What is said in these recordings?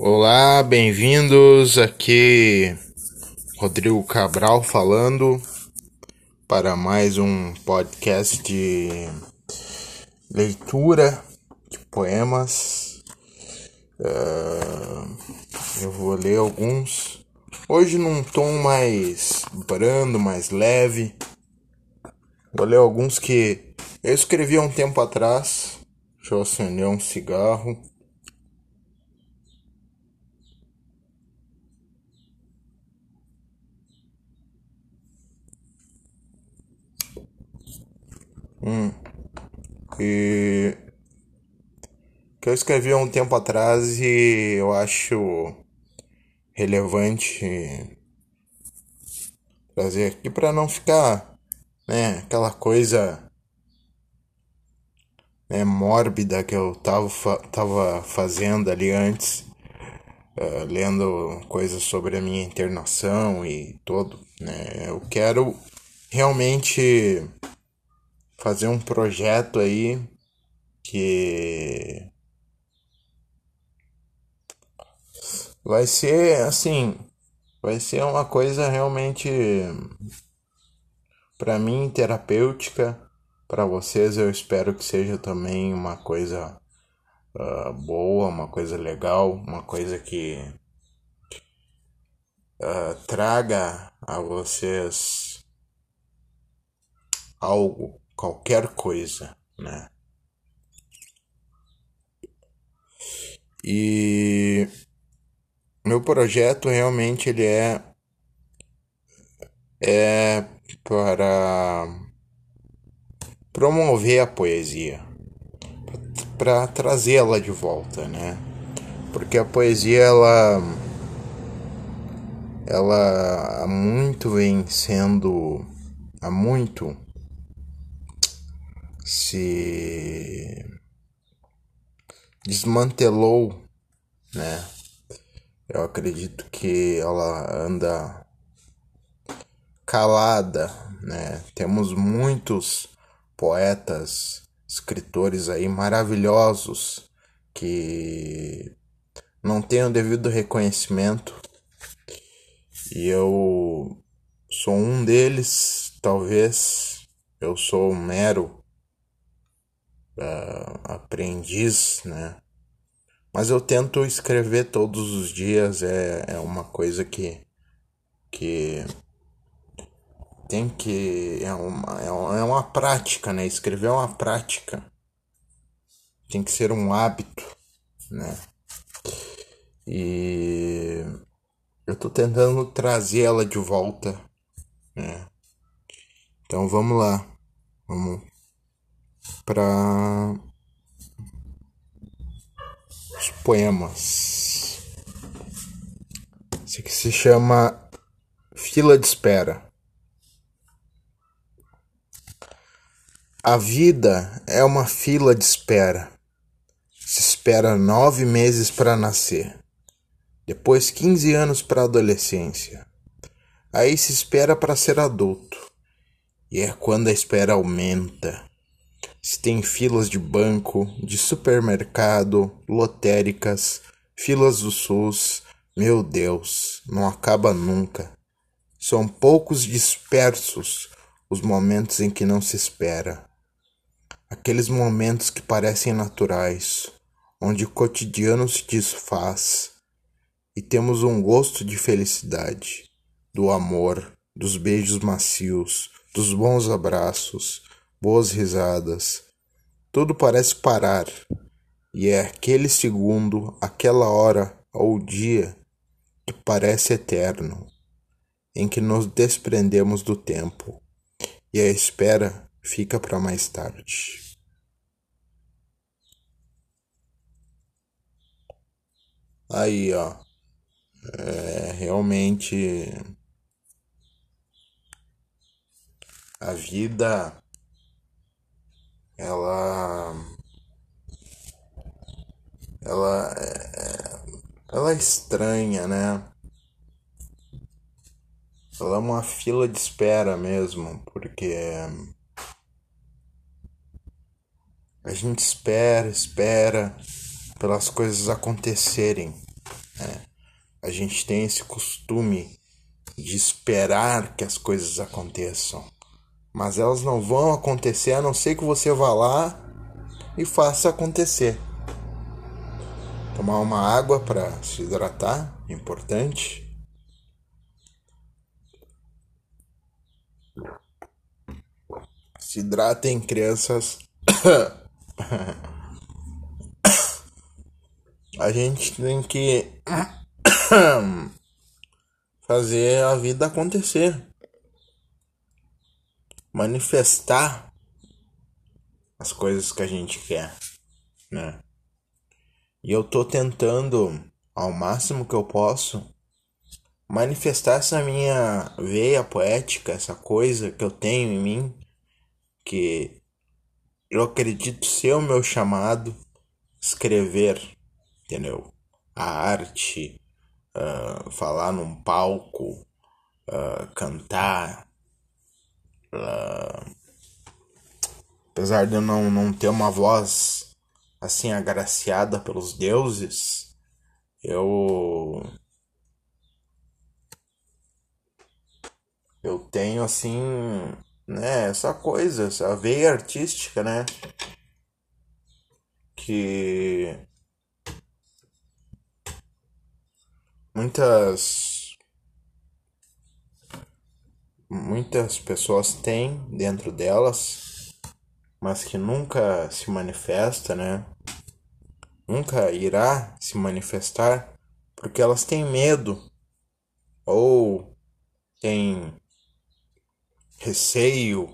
Olá, bem-vindos. Aqui Rodrigo Cabral falando para mais um podcast de leitura de poemas. Uh, eu vou ler alguns hoje num tom mais brando, mais leve. Vou ler alguns que eu escrevi há um tempo atrás. Deixa eu acender um cigarro. Hum. E que eu escrevi há um tempo atrás e eu acho relevante trazer aqui para não ficar, né, aquela coisa né, mórbida que eu tava, tava fazendo ali antes, uh, lendo coisas sobre a minha internação e todo, né? Eu quero realmente fazer um projeto aí que vai ser assim, vai ser uma coisa realmente para mim terapêutica, para vocês eu espero que seja também uma coisa uh, boa, uma coisa legal, uma coisa que uh, traga a vocês algo qualquer coisa, né? E meu projeto realmente ele é é para promover a poesia, para trazê-la de volta, né? Porque a poesia ela ela há muito vem sendo há muito se desmantelou, né? Eu acredito que ela anda calada, né? Temos muitos poetas, escritores aí maravilhosos que não têm o devido reconhecimento e eu sou um deles, talvez eu sou um mero uh, aprendiz, né? Mas eu tento escrever todos os dias, é, é uma coisa que, que tem que. É uma, é uma, é uma prática, né? Escrever é uma prática. Tem que ser um hábito, né? E eu tô tentando trazer ela de volta, né? Então vamos lá. Vamos para os poemas. Esse aqui se chama Fila de Espera. A vida é uma fila de espera. Se espera nove meses para nascer, depois quinze anos para adolescência. Aí se espera para ser adulto. E é quando a espera aumenta se tem filas de banco, de supermercado, lotéricas, filas do SUS, meu Deus, não acaba nunca. São poucos dispersos os momentos em que não se espera. Aqueles momentos que parecem naturais, onde o cotidiano se desfaz e temos um gosto de felicidade, do amor, dos beijos macios, dos bons abraços, boas risadas. Tudo parece parar, e é aquele segundo, aquela hora ou dia que parece eterno, em que nos desprendemos do tempo, e a espera fica para mais tarde. Aí, ó, é realmente a vida ela ela ela é estranha, né? Ela é uma fila de espera mesmo, porque a gente espera, espera pelas coisas acontecerem, a gente tem esse costume de esperar que as coisas aconteçam. Mas elas não vão acontecer a não ser que você vá lá e faça acontecer. Tomar uma água para se hidratar, importante. Se hidratem, crianças. A gente tem que fazer a vida acontecer. Manifestar as coisas que a gente quer, né? E eu tô tentando ao máximo que eu posso manifestar essa minha veia poética, essa coisa que eu tenho em mim, que eu acredito ser o meu chamado, escrever, entendeu? A arte, uh, falar num palco, uh, cantar. Uh, apesar de eu não, não ter uma voz assim agraciada pelos deuses, eu eu tenho assim, né, essa coisa, essa veia artística, né? Que muitas muitas pessoas têm dentro delas, mas que nunca se manifesta, né? Nunca irá se manifestar porque elas têm medo ou têm receio.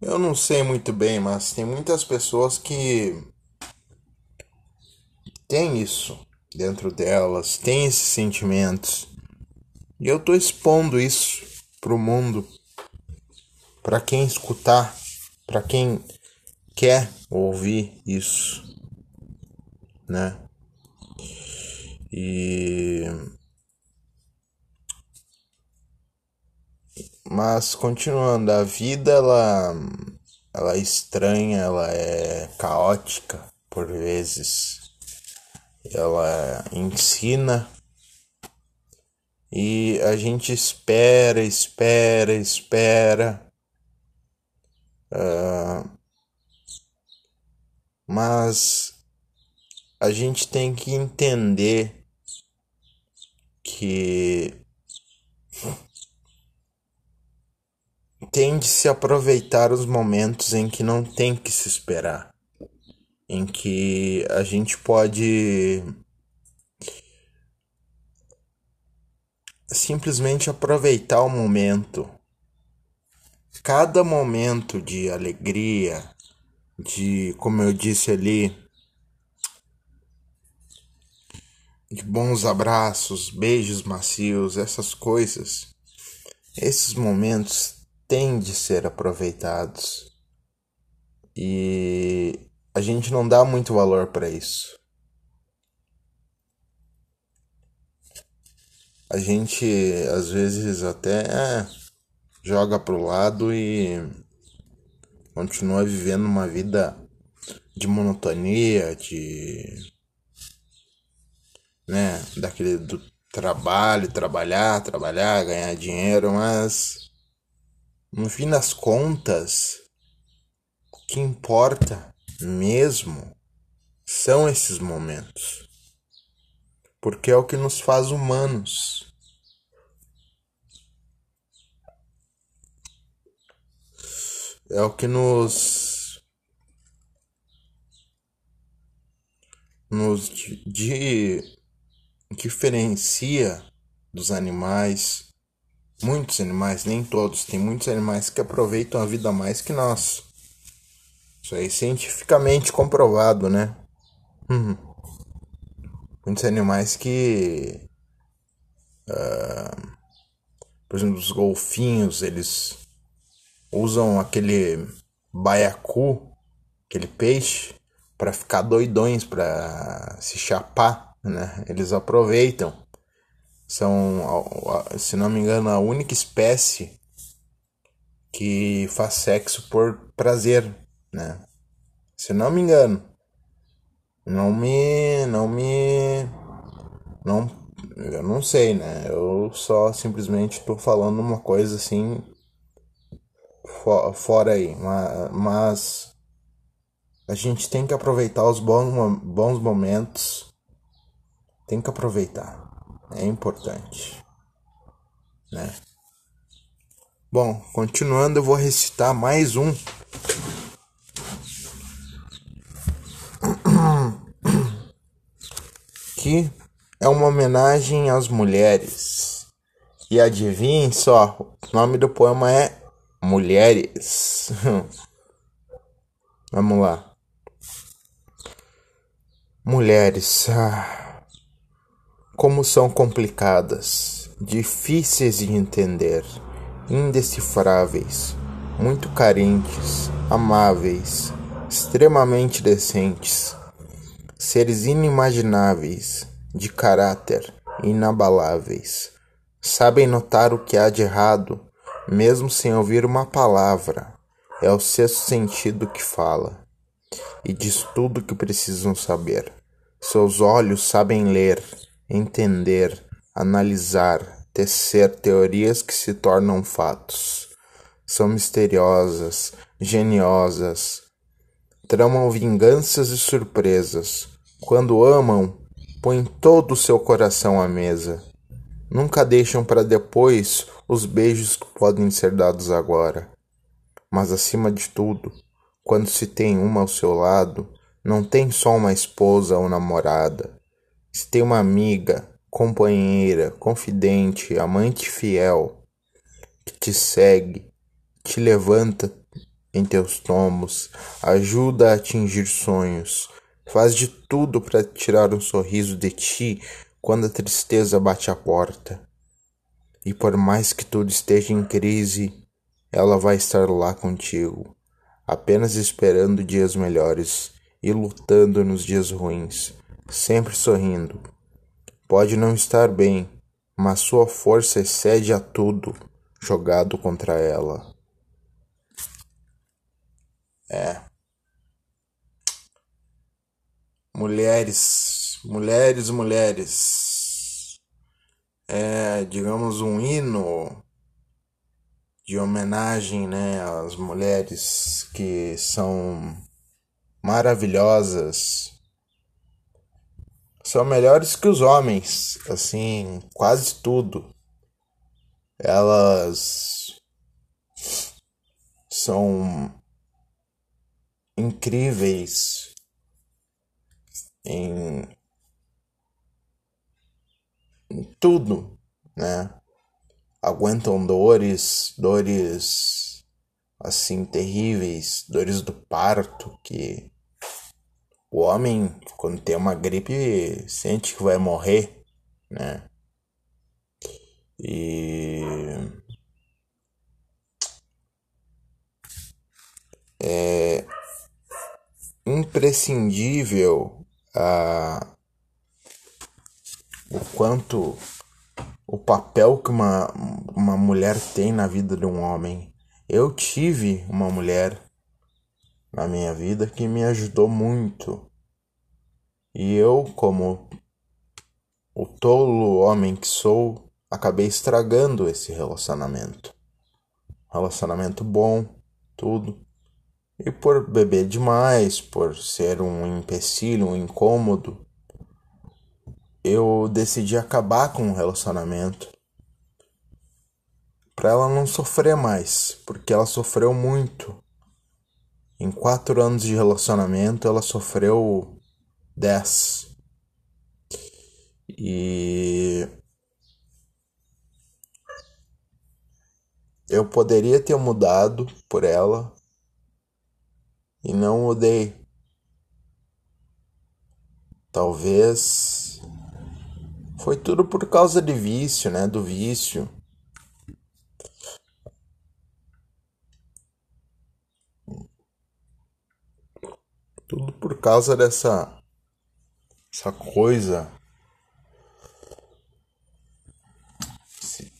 Eu não sei muito bem, mas tem muitas pessoas que têm isso dentro delas, têm esses sentimentos. E eu tô expondo isso pro mundo, para quem escutar, para quem quer ouvir isso, né? E Mas continuando, a vida ela, ela é estranha, ela é caótica por vezes. Ela ensina e a gente espera, espera, espera. Uh, mas a gente tem que entender que tem de se aproveitar os momentos em que não tem que se esperar, em que a gente pode simplesmente aproveitar o momento. Cada momento de alegria, de, como eu disse ali, de bons abraços, beijos macios, essas coisas. Esses momentos têm de ser aproveitados. E a gente não dá muito valor para isso. A gente às vezes até é, joga pro lado e continua vivendo uma vida de monotonia, de né, daquele do trabalho, trabalhar, trabalhar, ganhar dinheiro, mas no fim das contas, o que importa mesmo são esses momentos. Porque é o que nos faz humanos. É o que nos nos de, diferencia dos animais Muitos animais, nem todos, tem muitos animais que aproveitam a vida mais que nós. Isso aí é cientificamente comprovado, né? Uhum. Muitos animais que. Uh, por exemplo, os golfinhos, eles usam aquele baiacu, aquele peixe, para ficar doidões, para se chapar, né? Eles aproveitam são, se não me engano, a única espécie que faz sexo por prazer, né? Se não me engano. Não me não me não não sei, né? Eu só simplesmente tô falando uma coisa assim fora aí, mas a gente tem que aproveitar os bons, bons momentos, tem que aproveitar, é importante, né? Bom, continuando, eu vou recitar mais um. Que é uma homenagem às mulheres. E adivinhem só, o nome do poema é Mulheres. Vamos lá. Mulheres, ah, como são complicadas, difíceis de entender, indecifráveis, muito carentes, amáveis, extremamente decentes, seres inimagináveis de caráter inabaláveis. Sabem notar o que há de errado, mesmo sem ouvir uma palavra. É o sexto sentido que fala e diz tudo o que precisam saber. Seus olhos sabem ler, entender, analisar, tecer teorias que se tornam fatos. São misteriosas, geniosas, tramam vinganças e surpresas. Quando amam, põem todo o seu coração à mesa. Nunca deixam para depois os beijos que podem ser dados agora. Mas acima de tudo, quando se tem uma ao seu lado, não tem só uma esposa ou namorada. Se tem uma amiga, companheira, confidente, amante fiel, que te segue, te levanta em teus tomos, ajuda a atingir sonhos, Faz de tudo para tirar um sorriso de ti quando a tristeza bate à porta. E por mais que tudo esteja em crise, ela vai estar lá contigo, apenas esperando dias melhores e lutando nos dias ruins, sempre sorrindo. Pode não estar bem, mas sua força excede a tudo jogado contra ela. É. mulheres, mulheres, mulheres. É, digamos, um hino de homenagem né, às mulheres que são maravilhosas. São melhores que os homens, assim, quase tudo. Elas são incríveis em, em tudo, né? Aguentam dores, dores assim terríveis, dores do parto que o homem quando tem uma gripe sente que vai morrer, né? E é imprescindível o quanto o papel que uma, uma mulher tem na vida de um homem. Eu tive uma mulher na minha vida que me ajudou muito. E eu, como o tolo homem que sou, acabei estragando esse relacionamento. Relacionamento bom, tudo. E por beber demais, por ser um empecilho, um incômodo, eu decidi acabar com o relacionamento para ela não sofrer mais, porque ela sofreu muito. Em quatro anos de relacionamento, ela sofreu dez. E eu poderia ter mudado por ela, e não odeie. Talvez foi tudo por causa de vício, né? Do vício. Tudo por causa dessa essa coisa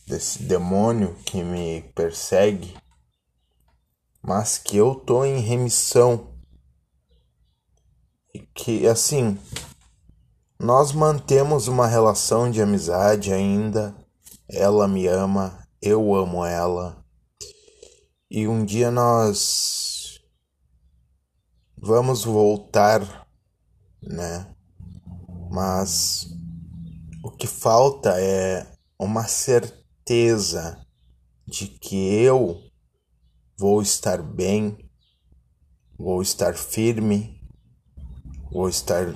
desse demônio que me persegue mas que eu tô em remissão. E que assim, Nós mantemos uma relação de amizade ainda. Ela me ama, eu amo ela. E um dia nós vamos voltar, né? Mas o que falta é uma certeza de que eu vou estar bem, vou estar firme, vou estar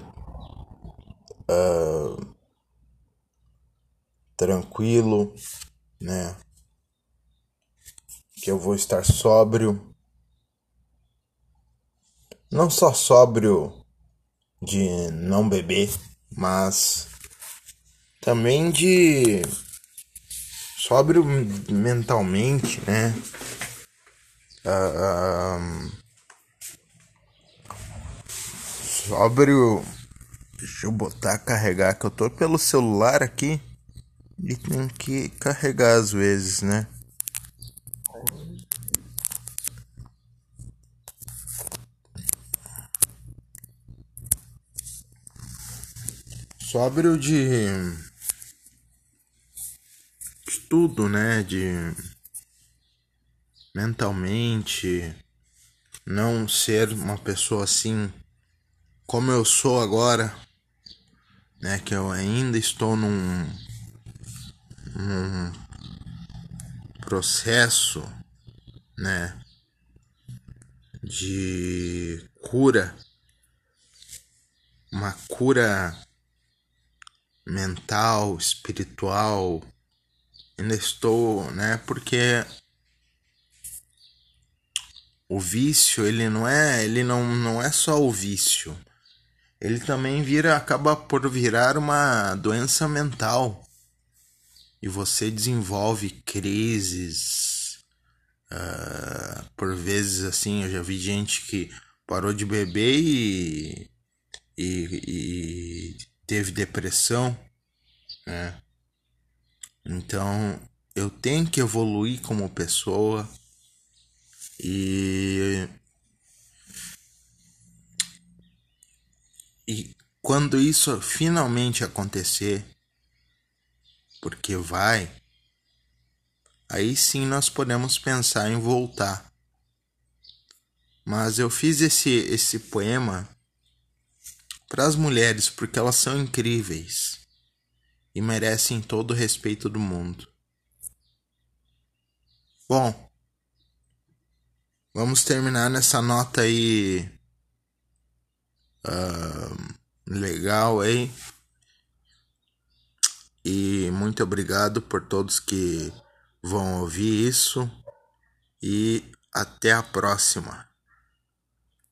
uh, tranquilo, né? Que eu vou estar sóbrio. Não só sóbrio de não beber, mas também de sóbrio mentalmente, né? Uh, sóbrio Deixa eu botar carregar que eu tô pelo celular aqui e tem que carregar às vezes, né? Sóbrio de estudo, né? De mentalmente não ser uma pessoa assim como eu sou agora né, que eu ainda estou num, num processo, né, de cura, uma cura mental, espiritual, ainda estou, né, porque o vício, ele não é, ele não, não é só o vício. Ele também vira acaba por virar uma doença mental. E você desenvolve crises uh, por vezes assim eu já vi gente que parou de beber e, e, e teve depressão né? Então eu tenho que evoluir como pessoa e E quando isso finalmente acontecer, porque vai, aí sim nós podemos pensar em voltar. Mas eu fiz esse esse poema para as mulheres porque elas são incríveis e merecem todo o respeito do mundo. Bom, vamos terminar nessa nota aí uh, legal aí. E muito obrigado por todos que vão ouvir isso. E até a próxima.